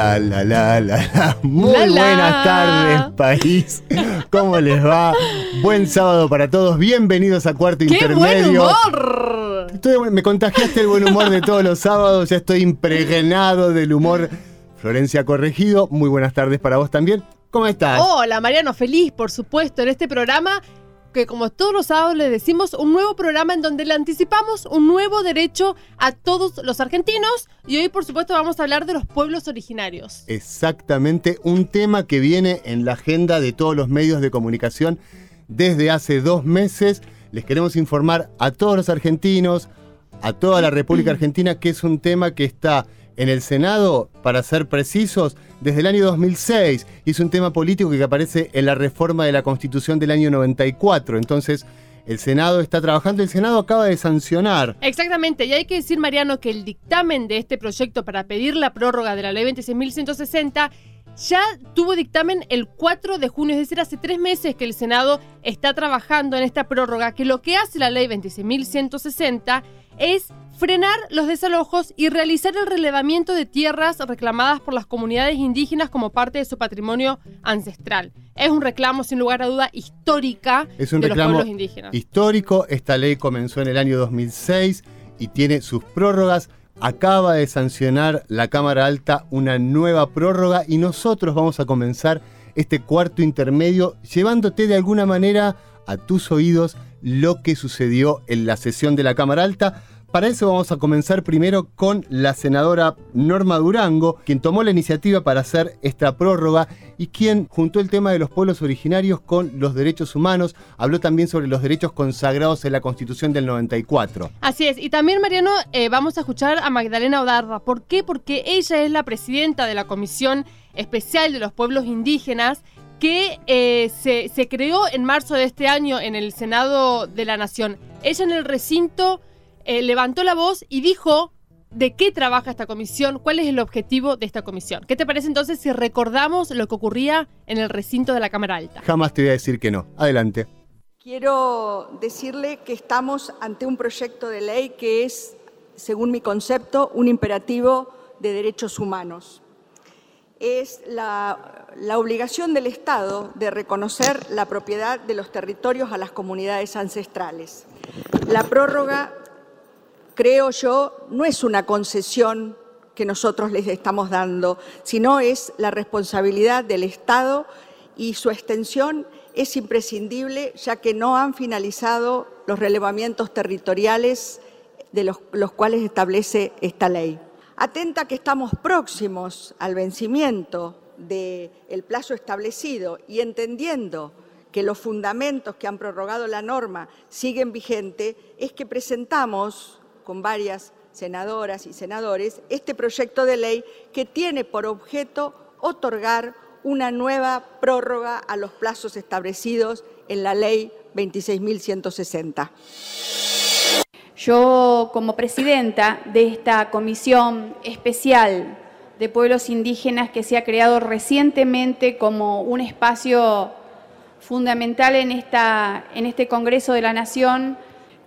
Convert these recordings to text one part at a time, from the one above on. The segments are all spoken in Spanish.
La, la, la, la, la. Muy buenas tardes, país. ¿Cómo les va? Buen sábado para todos. Bienvenidos a Cuarto ¡Qué Intermedio. buen humor! Estoy- me contagiaste el buen humor de todos los sábados. Ya estoy impregnado del humor. Florencia Corregido, muy buenas tardes para vos también. ¿Cómo estás? Hola, Mariano, feliz, por supuesto, en este programa que como todos los sábados le decimos, un nuevo programa en donde le anticipamos un nuevo derecho a todos los argentinos y hoy por supuesto vamos a hablar de los pueblos originarios. Exactamente, un tema que viene en la agenda de todos los medios de comunicación desde hace dos meses. Les queremos informar a todos los argentinos, a toda la República Argentina, que es un tema que está en el Senado, para ser precisos, desde el año 2006. Y es un tema político que aparece en la reforma de la Constitución del año 94. Entonces, el Senado está trabajando, el Senado acaba de sancionar Exactamente, y hay que decir, Mariano, que el dictamen de este proyecto para pedir la prórroga de la ley 26.160 ya tuvo dictamen el 4 de junio, es decir, hace tres meses que el Senado está trabajando en esta prórroga, que lo que hace la ley 26.160 es frenar los desalojos y realizar el relevamiento de tierras reclamadas por las comunidades indígenas como parte de su patrimonio ancestral. Es un reclamo, sin lugar a duda, histórica Es un de reclamo los pueblos indígenas. histórico. Esta ley comenzó en el año 2006 y tiene sus prórrogas. Acaba de sancionar la Cámara Alta una nueva prórroga y nosotros vamos a comenzar este cuarto intermedio llevándote de alguna manera a tus oídos lo que sucedió en la sesión de la Cámara Alta. Para eso vamos a comenzar primero con la senadora Norma Durango, quien tomó la iniciativa para hacer esta prórroga y quien juntó el tema de los pueblos originarios con los derechos humanos. Habló también sobre los derechos consagrados en la Constitución del 94. Así es, y también Mariano, eh, vamos a escuchar a Magdalena Odarra. ¿Por qué? Porque ella es la presidenta de la Comisión Especial de los Pueblos Indígenas que eh, se, se creó en marzo de este año en el Senado de la Nación. Ella en el recinto eh, levantó la voz y dijo de qué trabaja esta comisión, cuál es el objetivo de esta comisión. ¿Qué te parece entonces si recordamos lo que ocurría en el recinto de la Cámara Alta? Jamás te voy a decir que no. Adelante. Quiero decirle que estamos ante un proyecto de ley que es, según mi concepto, un imperativo de derechos humanos. Es la, la obligación del Estado de reconocer la propiedad de los territorios a las comunidades ancestrales. La prórroga, creo yo, no es una concesión que nosotros les estamos dando, sino es la responsabilidad del Estado y su extensión es imprescindible ya que no han finalizado los relevamientos territoriales de los, cuales establece esta ley. Atenta que estamos próximos al vencimiento del plazo establecido y entendiendo que los fundamentos que han prorrogado la norma siguen vigentes, es que presentamos con varias senadoras y senadores este proyecto de ley que tiene por objeto otorgar una nueva prórroga a los plazos establecidos en la ley 26.160. Yo, como presidenta de esta comisión especial de pueblos indígenas que se ha creado recientemente como un espacio fundamental en, esta, en este Congreso de la Nación,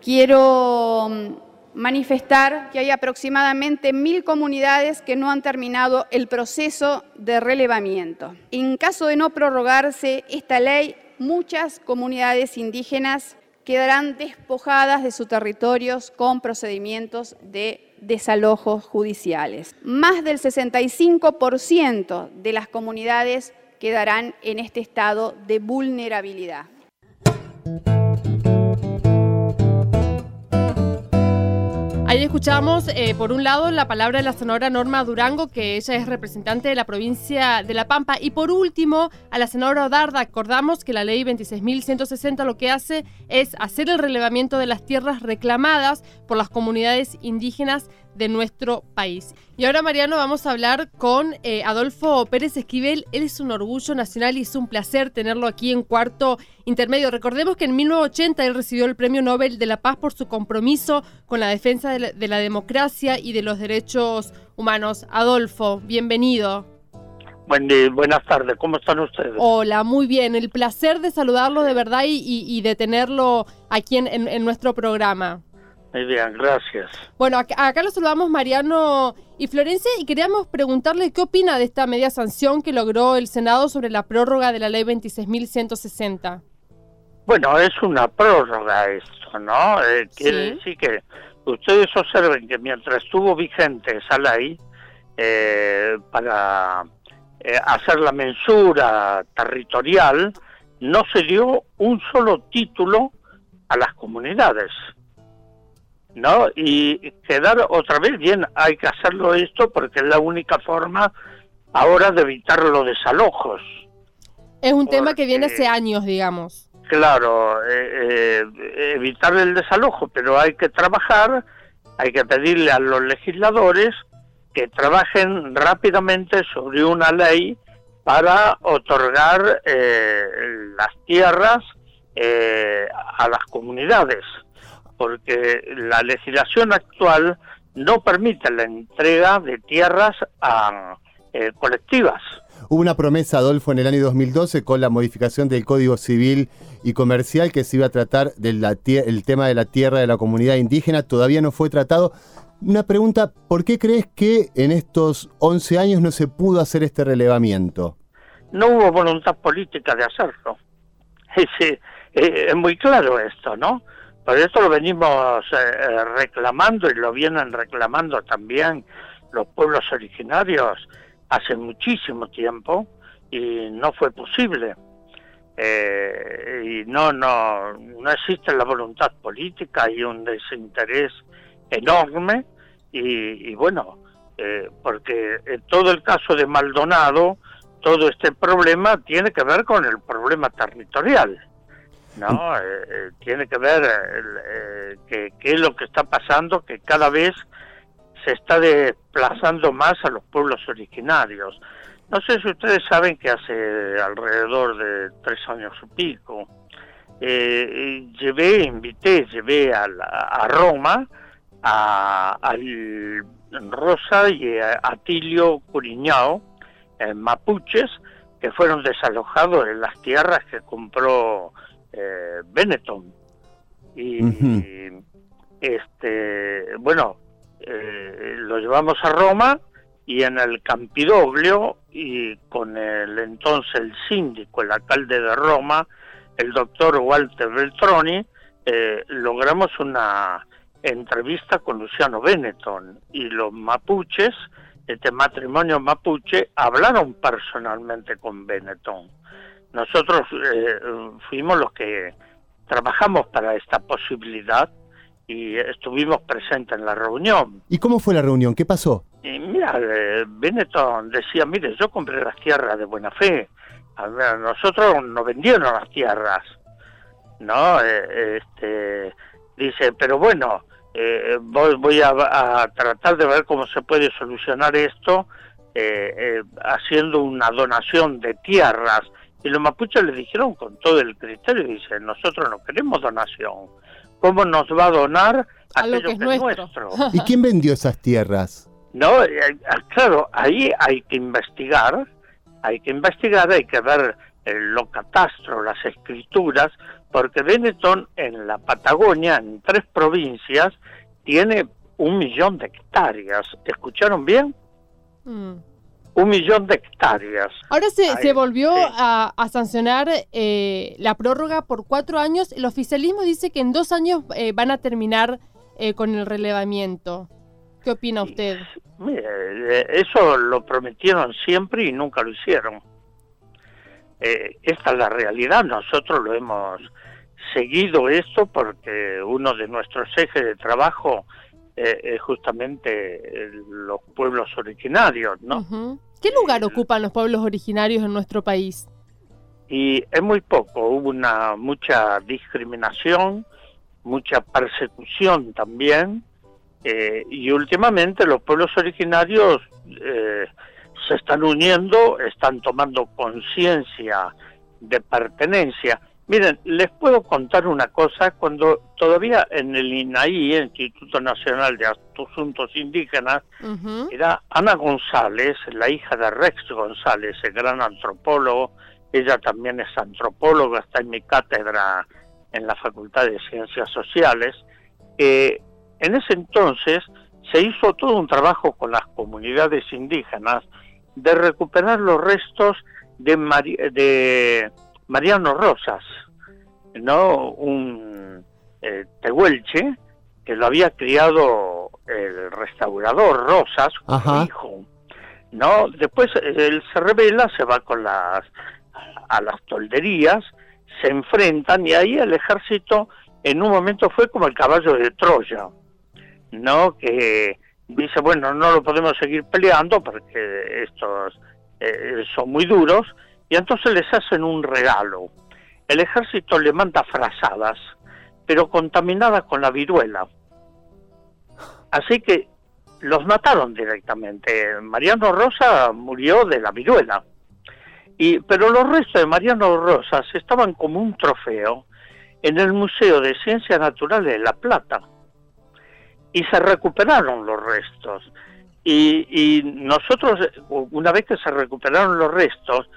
quiero mm, manifestar que hay aproximadamente mil comunidades que no han terminado el proceso de relevamiento. En caso de no prorrogarse esta ley, muchas comunidades indígenas quedarán despojadas de sus territorios con procedimientos de desalojos judiciales. Más del 65% de las comunidades quedarán en este estado de vulnerabilidad. Ahí escuchamos, eh, por un lado, la palabra de la senadora Norma Durango, que ella es representante de la provincia de La Pampa. Y por último, a la senadora Odarda, acordamos que la ley 26.160 lo que hace es hacer el relevamiento de las tierras reclamadas por las comunidades indígenas de nuestro país. Y ahora, Mariano, vamos a hablar con eh, Adolfo Pérez Esquivel. Él es un orgullo nacional y es un placer tenerlo aquí en cuarto intermedio. Recordemos que en 1980 él recibió el Premio Nobel de la Paz por su compromiso con la defensa de la democracia y de los derechos humanos. Adolfo, bienvenido. Buen día, buenas tardes, ¿cómo están ustedes? Hola, muy bien, el placer de saludarlo de verdad y, de tenerlo aquí en, nuestro programa. Muy bien, gracias. Bueno, acá, lo saludamos Mariano y Florencia y queríamos preguntarle qué opina de esta media sanción que logró el Senado sobre la prórroga de la ley 26.160. Bueno, es una prórroga esto, ¿no? Eh, quiere decir que ustedes observen que mientras estuvo vigente esa ley, eh, para eh, hacer la mensura territorial, no se dio un solo título a las comunidades. ¿No? Y quedar otra vez bien, hay que hacerlo esto porque es la única forma ahora de evitar los desalojos. Es un tema que viene hace años, digamos. Claro, eh, eh, evitar el desalojo, pero hay que trabajar, hay que pedirle a los legisladores que trabajen rápidamente sobre una ley para otorgar eh, las tierras eh, a las comunidades, porque la legislación actual no permite la entrega de tierras a eh, colectivas. Hubo una promesa, Adolfo, en el año 2012 con la modificación del Código Civil y Comercial que se iba a tratar del el tema de la tierra de la comunidad indígena. Todavía no fue tratado. Una pregunta, ¿por qué crees que en estos 11 años no se pudo hacer este relevamiento? No hubo voluntad política de hacerlo. Es, eh, es muy claro esto, ¿no? Por esto lo venimos eh, reclamando y lo vienen reclamando también los pueblos originarios hace muchísimo tiempo y no fue posible. Eh, y no, no, no existe la voluntad política y un desinterés enorme y, bueno, eh, porque en todo el caso de Maldonado, todo este problema tiene que ver con el problema territorial, ¿no? Mm. Eh, eh, tiene que ver qué es lo que está pasando, que cada vez se está desplazando más a los pueblos originarios. No sé si ustedes saben que hace alrededor de tres años y pico, llevé, invité, llevé a, a Roma, a, al Rosa y a Atilio Curiñao, mapuches, que fueron desalojados en las tierras que compró eh, Benetton. Y, este, bueno, eh, lo llevamos a Roma y en el Campidoglio y con el entonces el síndico, el alcalde de Roma, el doctor Walter Beltroni, eh, logramos una entrevista con Luciano Benetton y los mapuches, este matrimonio mapuche, hablaron personalmente con Benetton. Nosotros eh, fuimos los que trabajamos para esta posibilidad y estuvimos presentes en la reunión. ¿Y cómo fue la reunión? ¿Qué pasó? Y mira, eh, Benetton decía, mire, yo compré las tierras de buena fe, a nosotros nos vendieron las tierras, ¿no? Eh, este, dice, pero bueno, eh, voy, a, tratar de ver cómo se puede solucionar esto eh, eh, haciendo una donación de tierras. Y los mapuches le dijeron con todo el criterio, dicen, nosotros no queremos donación. ¿Cómo nos va a donar a lo que es nuestro? ¿Y quién vendió esas tierras? No, eh, claro, ahí hay que investigar, hay que investigar, hay que ver lo catastro, las escrituras, porque Benetton en la Patagonia, en tres provincias, tiene un millón de hectáreas. ¿Escucharon bien? Mm. Un millón de hectáreas. Ahora se, se volvió a, sancionar eh, la prórroga por cuatro años. El oficialismo dice que en dos años eh, van a terminar eh, con el relevamiento. ¿Qué opina usted? eso lo prometieron siempre y nunca lo hicieron. esta es la realidad. Nosotros lo hemos seguido esto porque uno de nuestros ejes de trabajo eh, es justamente los pueblos originarios, ¿no? ¿Qué lugar ocupan los pueblos originarios en nuestro país? Y es muy poco, hubo una mucha discriminación, mucha persecución también, Eh, y últimamente los pueblos originarios eh, se están uniendo, están tomando conciencia de pertenencia. Miren, les puedo contar una cosa, cuando todavía en el INAI, Instituto Nacional de Asuntos Indígenas, era Ana González, la hija de Rex González, el gran antropólogo, ella también es antropóloga, está en mi cátedra en la Facultad de Ciencias Sociales. Eh, en ese entonces se hizo todo un trabajo con las comunidades indígenas de recuperar los restos de, de Mariano Rosas, ¿no? Un eh, tehuelche que lo había criado el restaurador Rosas, su hijo. ¿no? Después él se revela, se va con las a las tolderías, se enfrentan y ahí el ejército en un momento fue como el caballo de Troya, ¿no? Que dice, bueno, no lo podemos seguir peleando porque estos eh, son muy duros, y entonces les hacen un regalo. El ejército le manda frazadas, pero contaminadas con la viruela. Así que los mataron directamente. Mariano Rosa murió de la viruela. Y, pero los restos de Mariano Rosas estaban como un trofeo en el Museo de Ciencias Naturales de La Plata. Y se recuperaron los restos. Y, nosotros, una vez que se recuperaron los restos,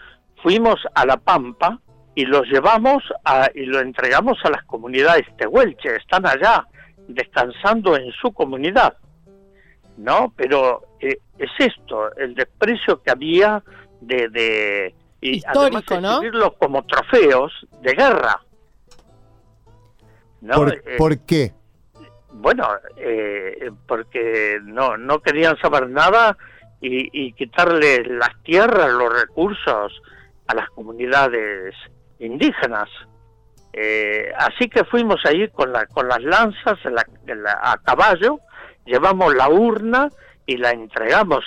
fuimos a La Pampa y los llevamos a, y lo entregamos a las comunidades tehuelche. Están allá descansando en su comunidad. ¿No? Pero eh, es esto, el desprecio que había de y Histórico, ¿no? como trofeos de guerra. ¿no? Eh, ¿Por, qué? Bueno, eh, porque no, no querían saber nada y, quitarle las tierras, los recursos a las comunidades indígenas. Eh, así que fuimos ahí con, la, con las lanzas a caballo, llevamos la urna y la entregamos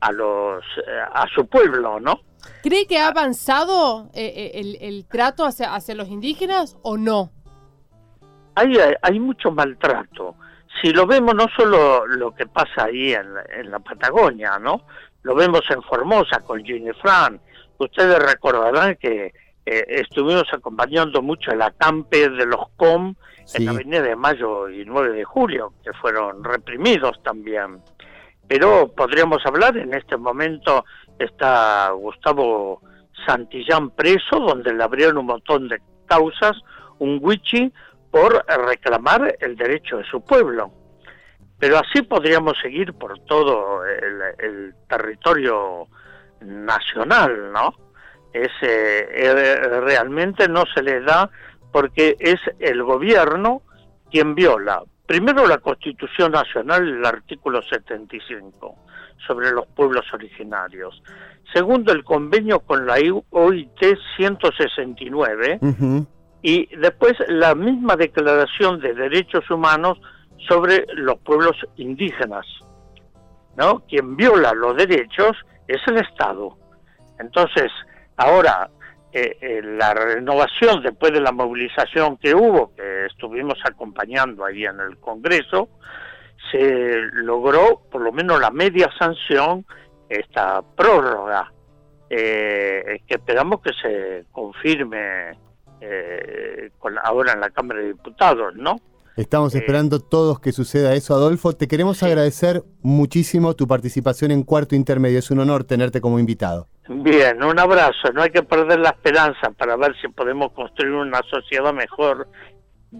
a los a su pueblo, ¿no? ¿Cree que ha avanzado eh, eh, el, trato hacia, hacia los indígenas o no? Hay, hay mucho maltrato. Si lo vemos no solo lo que pasa ahí en, la Patagonia, ¿no? Lo vemos en Formosa con Ginny Fran. Ustedes recordarán que eh, estuvimos acompañando mucho el acampe de los COM en la Avenida de Mayo y 9 de Julio, que fueron reprimidos también. Pero podríamos hablar en este momento está Gustavo Santillán preso, donde le abrieron un montón de causas, un wichi, por reclamar el derecho de su pueblo. Pero así podríamos seguir por todo el, territorio nacional, ¿no? Es, eh, realmente no se le da porque es el gobierno quien viola primero la Constitución Nacional, el artículo 75 sobre los pueblos originarios. Segundo, el convenio con la OIT 169. Y después la misma Declaración de Derechos Humanos sobre los pueblos indígenas. ¿no? Quien viola los derechos es el Estado. Entonces, ahora, eh, eh, la renovación después de la movilización que hubo, que estuvimos acompañando ahí en el Congreso, se logró por lo menos la media sanción, esta prórroga, eh, que esperamos que se confirme eh, con, ahora en la Cámara de Diputados, ¿no? Estamos eh, esperando todos que suceda eso, Adolfo. Te queremos agradecer muchísimo tu participación en Cuarto Intermedio. Es un honor tenerte como invitado. Bien, un abrazo. No hay que perder la esperanza para ver si podemos construir una sociedad mejor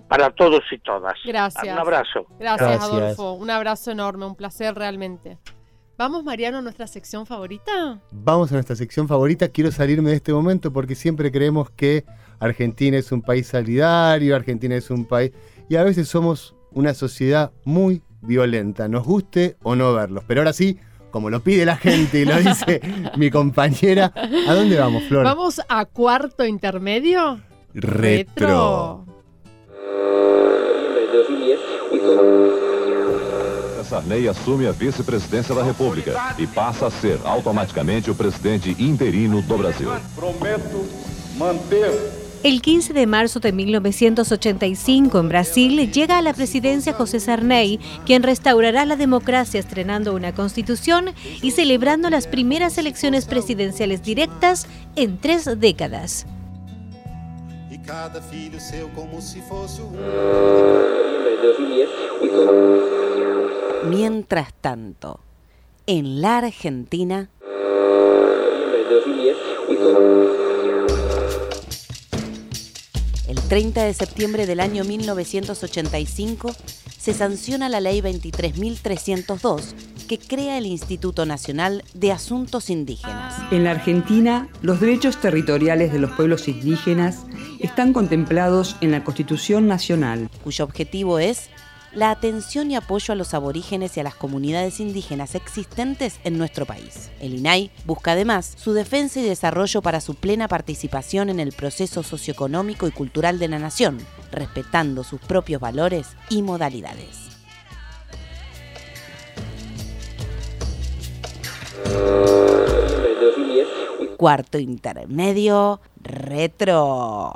para todos y todas. Gracias. Un abrazo. Gracias, Adolfo. Un abrazo enorme, un placer realmente. ¿Vamos, Mariano, a nuestra sección favorita? Vamos a nuestra sección favorita. Quiero salirme de este momento porque siempre creemos que Argentina es un país solidario, Argentina es un país... Y a veces somos una sociedad muy violenta, nos guste o no verlos. Pero ahora sí, como lo pide la gente y lo dice mi compañera, ¿a dónde vamos, Flor? Vamos a cuarto intermedio. Retro. Sarney assume a vice-presidência da República e passa a ser automaticamente o presidente interino do Brasil. Prometo manter El 15 de marzo de 1985 en Brasil llega a la presidencia José Sarney, quien restaurará la democracia estrenando una constitución y celebrando las primeras elecciones presidenciales directas en tres décadas. Mientras tanto, en la Argentina... 30 de septiembre del año 1985 se sanciona la Ley 23.302 que crea el Instituto Nacional de Asuntos Indígenas. En la Argentina, los derechos territoriales de los pueblos indígenas están contemplados en la Constitución Nacional, cuyo objetivo es la atención y apoyo a los aborígenes y a las comunidades indígenas existentes en nuestro país. El INAI busca además su defensa y desarrollo para su plena participación en el proceso socioeconómico y cultural de la nación, respetando sus propios valores y modalidades. Cuarto intermedio, retro.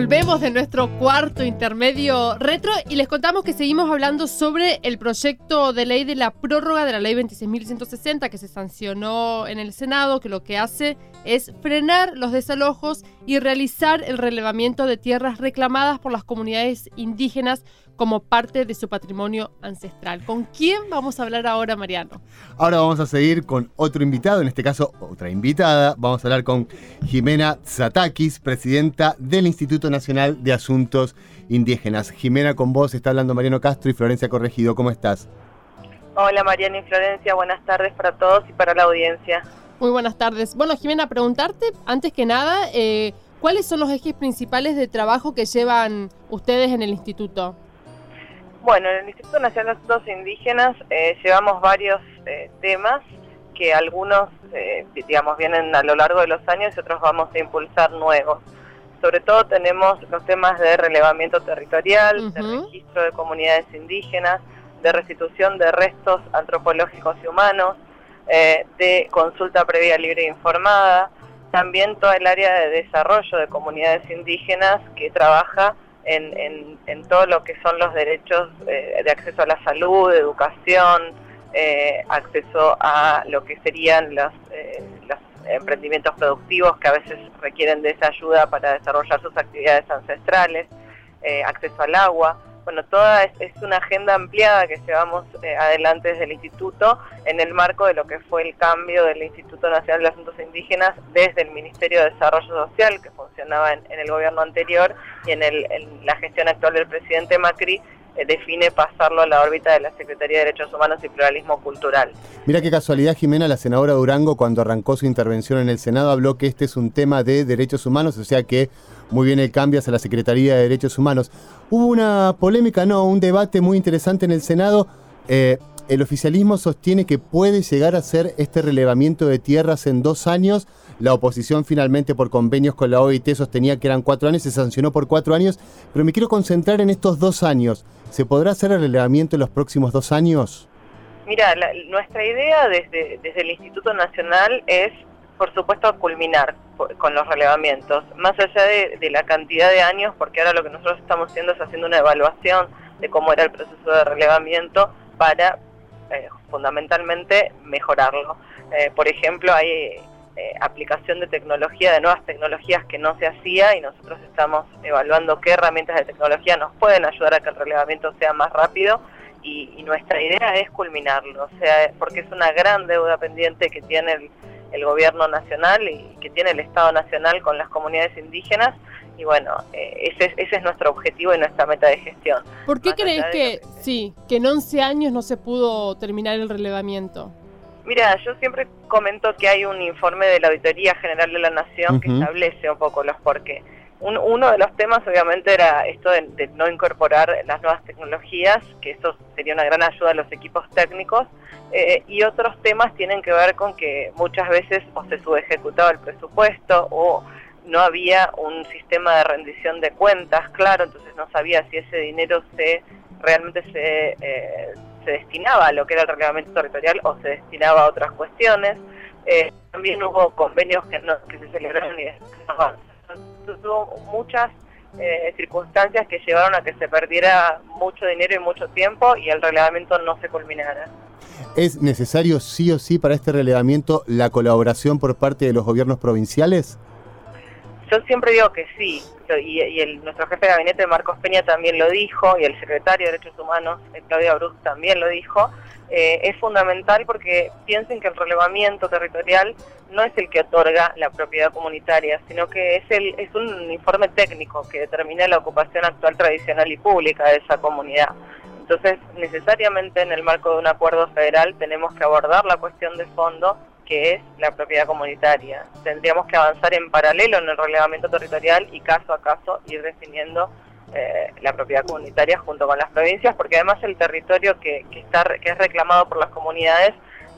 Volvemos de nuestro cuarto intermedio retro y les contamos que seguimos hablando sobre el proyecto de ley de la prórroga de la ley 26.160 que se sancionó en el Senado, que lo que hace es frenar los desalojos y realizar el relevamiento de tierras reclamadas por las comunidades indígenas como parte de su patrimonio ancestral. ¿Con quién vamos a hablar ahora, Mariano? Ahora vamos a seguir con otro invitado, en este caso otra invitada. Vamos a hablar con Jimena Zatakis, presidenta del Instituto Nacional de Asuntos Indígenas. Jimena, con vos está hablando Mariano Castro y Florencia Corregido. ¿Cómo estás? Hola Mariano y Florencia, buenas tardes para todos y para la audiencia. Muy buenas tardes. Bueno, Jimena, preguntarte, antes que nada, eh, ¿cuáles son los ejes principales de trabajo que llevan ustedes en el instituto? Bueno, en el Instituto Nacional de Asuntos Indígenas eh, llevamos varios eh, temas que algunos, eh, digamos, vienen a lo largo de los años y otros vamos a impulsar nuevos. Sobre todo tenemos los temas de relevamiento territorial, de registro de comunidades indígenas, de restitución de restos antropológicos y humanos, de consulta previa libre e informada, también toda el área de desarrollo de comunidades indígenas que trabaja en, en, todo lo que son los derechos eh, de acceso a la salud, educación, eh, acceso a lo que serían eh, los emprendimientos productivos que a veces requieren de esa ayuda para desarrollar sus actividades ancestrales, acceso al agua bueno, toda es, una agenda ampliada que llevamos eh, adelante desde el Instituto en el marco de lo que fue el cambio del Instituto Nacional de Asuntos Indígenas desde el Ministerio de Desarrollo Social, que funcionaba en, el gobierno anterior, y en, la gestión actual del presidente Macri, define pasarlo a la órbita de la Secretaría de Derechos Humanos y Pluralismo Cultural. Mira qué casualidad, Jimena, la senadora Durango, cuando arrancó su intervención en el Senado, habló que este es un tema de derechos humanos, o sea que muy bien el cambio hacia la Secretaría de Derechos Humanos. Hubo una polémica, no, un debate muy interesante en el Senado. Eh, el oficialismo sostiene que puede llegar a hacer este relevamiento de tierras en dos años. La oposición finalmente por convenios con la OIT sostenía que eran cuatro años, se sancionó por cuatro años, pero me quiero concentrar en estos dos años. ¿Se podrá hacer el relevamiento en los próximos dos años? Mira, nuestra idea desde, desde el Instituto Nacional es por supuesto, culminar con los relevamientos, más allá de, la cantidad de años, porque ahora lo que nosotros estamos haciendo es haciendo una evaluación de cómo era el proceso de relevamiento para eh, fundamentalmente mejorarlo. Eh, por ejemplo, hay eh, aplicación de tecnología, de nuevas tecnologías que no se hacía y nosotros estamos evaluando qué herramientas de tecnología nos pueden ayudar a que el relevamiento sea más rápido y, y nuestra idea es culminarlo, o sea, porque es una gran deuda pendiente que tiene el el gobierno nacional y que tiene el Estado nacional con las comunidades indígenas y bueno, eh, ese, ese, es nuestro objetivo y nuestra meta de gestión. ¿Por qué crees que, sí, que en 11 años no se pudo terminar el relevamiento? Mira, yo siempre comento que hay un informe de la Auditoría General de la Nación que establece un poco los por qué. uno de los temas obviamente era esto de, de, no incorporar las nuevas tecnologías, que eso sería una gran ayuda a los equipos técnicos, eh, y otros temas tienen que ver con que muchas veces o se subejecutaba el presupuesto o no había un sistema de rendición de cuentas claro, entonces no sabía si ese dinero se realmente se, eh, se destinaba a lo que era el reglamento territorial o se destinaba a otras cuestiones. Eh, también hubo convenios que, no, que se celebraron y tuvo muchas eh, circunstancias que llevaron a que se perdiera mucho dinero y mucho tiempo y el relevamiento no se culminara. ¿Es necesario sí o sí para este relevamiento la colaboración por parte de los gobiernos provinciales? Yo siempre digo que sí, y, nuestro jefe de gabinete, Marcos Peña, también lo dijo, y el secretario de Derechos Humanos, Claudia Bruz, también lo dijo. Eh, es fundamental porque piensen que el relevamiento territorial no es el que otorga la propiedad comunitaria, sino que es, el, es un informe técnico que determina la ocupación actual tradicional y pública de esa comunidad. Entonces, necesariamente en el marco de un acuerdo federal tenemos que abordar la cuestión de fondo que es la propiedad comunitaria. Tendríamos que avanzar en paralelo en el relevamiento territorial y caso a caso ir definiendo eh, la propiedad comunitaria junto con las provincias, porque además el territorio que, que, está, que es reclamado por las comunidades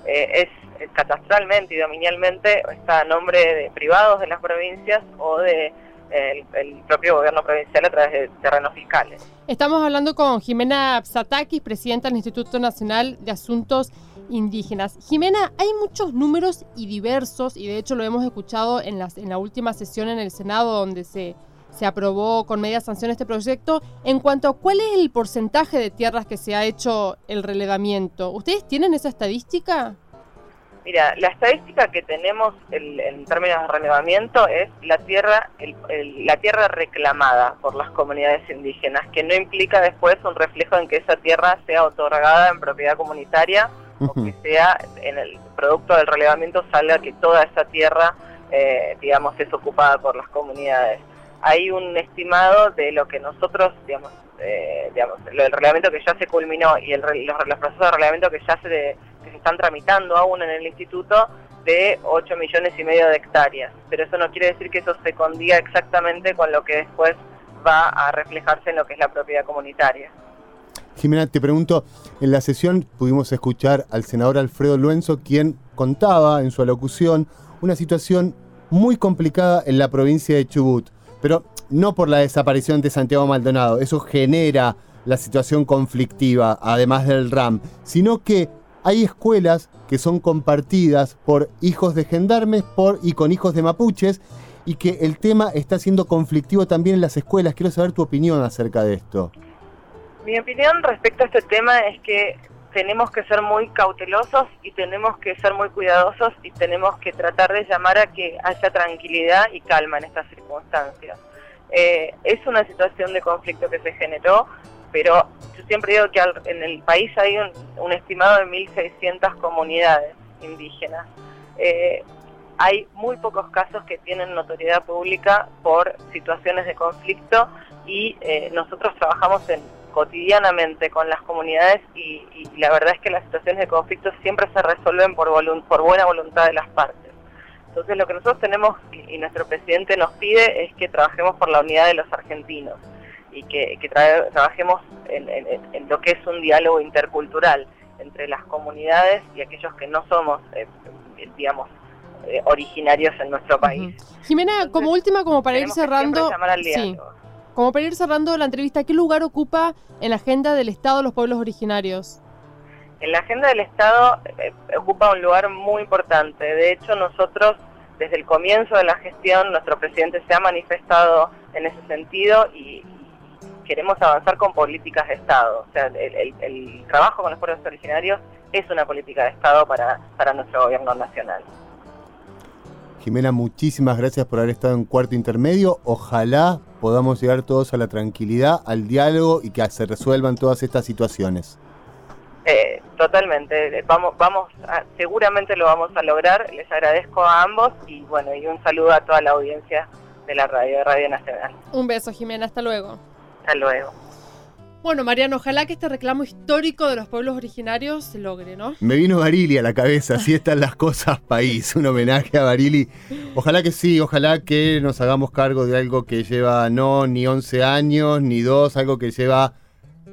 eh, es, catastralmente y dominialmente está a nombre de privados de las provincias o de el, propio gobierno provincial a través de terrenos fiscales. Estamos hablando con Jimena Psatakis, presidenta del Instituto Nacional de Asuntos Indígenas. Jimena, hay muchos números y diversos, y de hecho lo hemos escuchado en, las, en la última sesión en el Senado donde se, se aprobó con media sanción este proyecto, en cuanto a cuál es el porcentaje de tierras que se ha hecho el relevamiento. ¿Ustedes tienen esa estadística? Mira, la estadística que tenemos en términos de relevamiento es la tierra, la tierra reclamada por las comunidades indígenas, que no implica después un reflejo en que esa tierra sea otorgada en propiedad comunitaria o que sea en el producto del relevamiento salga que toda esa tierra, eh, digamos, es ocupada por las comunidades. Hay un estimado de lo que nosotros, digamos, eh, digamos, lo del relevamiento que ya se culminó y el, los, los procesos de relevamiento que ya se que se están tramitando aún en el instituto de 8 millones y medio de hectáreas. Pero eso no quiere decir que eso se condiga exactamente con lo que después va a reflejarse en lo que es la propiedad comunitaria. Jimena, te pregunto, en la sesión pudimos escuchar al senador Alfredo Luenzo, quien contaba en su alocución una situación muy complicada en la provincia de Chubut, pero no por la desaparición de Santiago Maldonado, eso genera la situación conflictiva, además del RAM, sino que hay escuelas que son compartidas por hijos de gendarmes por, y con hijos de mapuches y que el tema está siendo conflictivo también en las escuelas. Quiero saber tu opinión acerca de esto. Mi opinión respecto a este tema es que tenemos que ser muy cautelosos y tenemos que ser muy cuidadosos y tenemos que tratar de llamar a que haya tranquilidad y calma en estas circunstancias. Eh, es una situación de conflicto que se generó, pero yo siempre digo que en el país hay un, estimado de 1.600 comunidades indígenas. Eh, hay muy pocos casos que tienen notoriedad pública por situaciones de conflicto y eh, nosotros trabajamos en, cotidianamente con las comunidades y, la verdad es que las situaciones de conflicto siempre se resuelven por buena voluntad de las partes. Entonces lo que nosotros tenemos y nuestro presidente nos pide es que trabajemos por la unidad de los argentinos y que, trabajemos en, lo que es un diálogo intercultural entre las comunidades y aquellos que no somos, eh, digamos, eh, originarios en nuestro país. Jimena, como última, como para ir cerrando, como para ir cerrando la entrevista, ¿qué lugar ocupa en la agenda del Estado los pueblos originarios? En la agenda del Estado eh, ocupa un lugar muy importante. De hecho, nosotros desde el comienzo de la gestión, nuestro presidente se ha manifestado en ese sentido y, queremos avanzar con políticas de Estado. O sea, el, trabajo con los pueblos originarios es una política de Estado para, para nuestro gobierno nacional. Jimena, muchísimas gracias por haber estado en cuarto intermedio. Ojalá podamos llegar todos a la tranquilidad, al diálogo y que se resuelvan todas estas situaciones. Eh, totalmente, vamos, vamos, seguramente lo vamos a lograr. Les agradezco a ambos y bueno, y un saludo a toda la audiencia de la radio, de Radio Nacional. Un beso, Jimena, hasta luego. Hasta luego. Bueno, Mariano, ojalá que este reclamo histórico de los pueblos originarios se logre, ¿no? Me vino Barili a la cabeza, así están las cosas, país. Un homenaje a Barili. Ojalá que sí, ojalá que nos hagamos cargo de algo que lleva no ni 11 años, ni dos, algo que lleva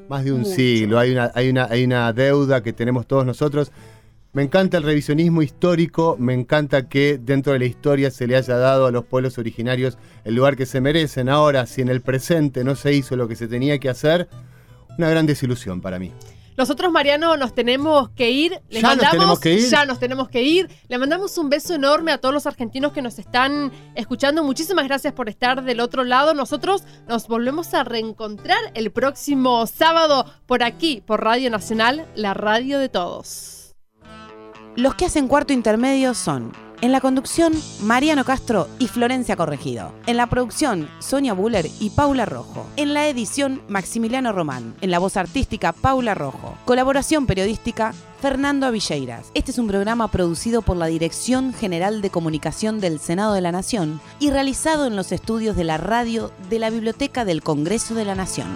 más de un siglo. Hay una, hay, una, hay una deuda que tenemos todos nosotros. Me encanta el revisionismo histórico, me encanta que dentro de la historia se le haya dado a los pueblos originarios el lugar que se merecen. Ahora, si en el presente no se hizo lo que se tenía que hacer, una gran desilusión para mí. Nosotros, Mariano, nos tenemos que ir. Le ¿Ya nos mandamos, tenemos que ir? Ya nos tenemos que ir. Le mandamos un beso enorme a todos los argentinos que nos están escuchando. Muchísimas gracias por estar del otro lado. Nosotros nos volvemos a reencontrar el próximo sábado por aquí, por Radio Nacional, la radio de todos. Los que hacen cuarto intermedio son, en la conducción, Mariano Castro y Florencia Corregido. En la producción, Sonia Buller y Paula Rojo. En la edición, Maximiliano Román. En la voz artística, Paula Rojo. Colaboración periodística, Fernando Avilleiras. Este es un programa producido por la Dirección General de Comunicación del Senado de la Nación y realizado en los estudios de la radio de la Biblioteca del Congreso de la Nación.